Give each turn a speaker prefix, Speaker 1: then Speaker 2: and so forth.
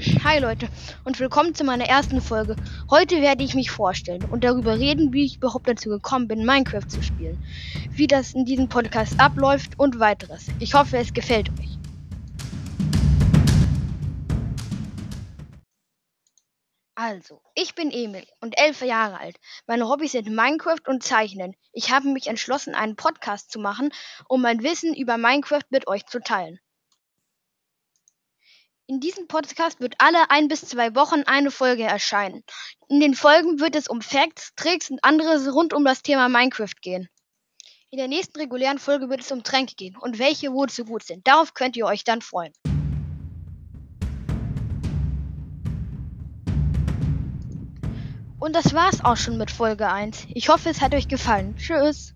Speaker 1: Hi Leute und willkommen zu meiner ersten Folge. Heute werde ich mich vorstellen und darüber reden, wie ich überhaupt dazu gekommen bin, Minecraft zu spielen, wie das in diesem Podcast abläuft und weiteres. Ich hoffe, es gefällt euch. Also, ich bin Emil und elf Jahre alt. Meine Hobbys sind Minecraft und Zeichnen. Ich habe mich entschlossen, einen Podcast zu machen, um mein Wissen über Minecraft mit euch zu teilen. In diesem Podcast wird alle ein bis zwei Wochen eine Folge erscheinen. In den Folgen wird es um Facts, Tricks und anderes rund um das Thema Minecraft gehen. In der nächsten regulären Folge wird es um Tränke gehen und welche wozu gut sind. Darauf könnt ihr euch dann freuen. Und das war's auch schon mit Folge 1. Ich hoffe, es hat euch gefallen. Tschüss.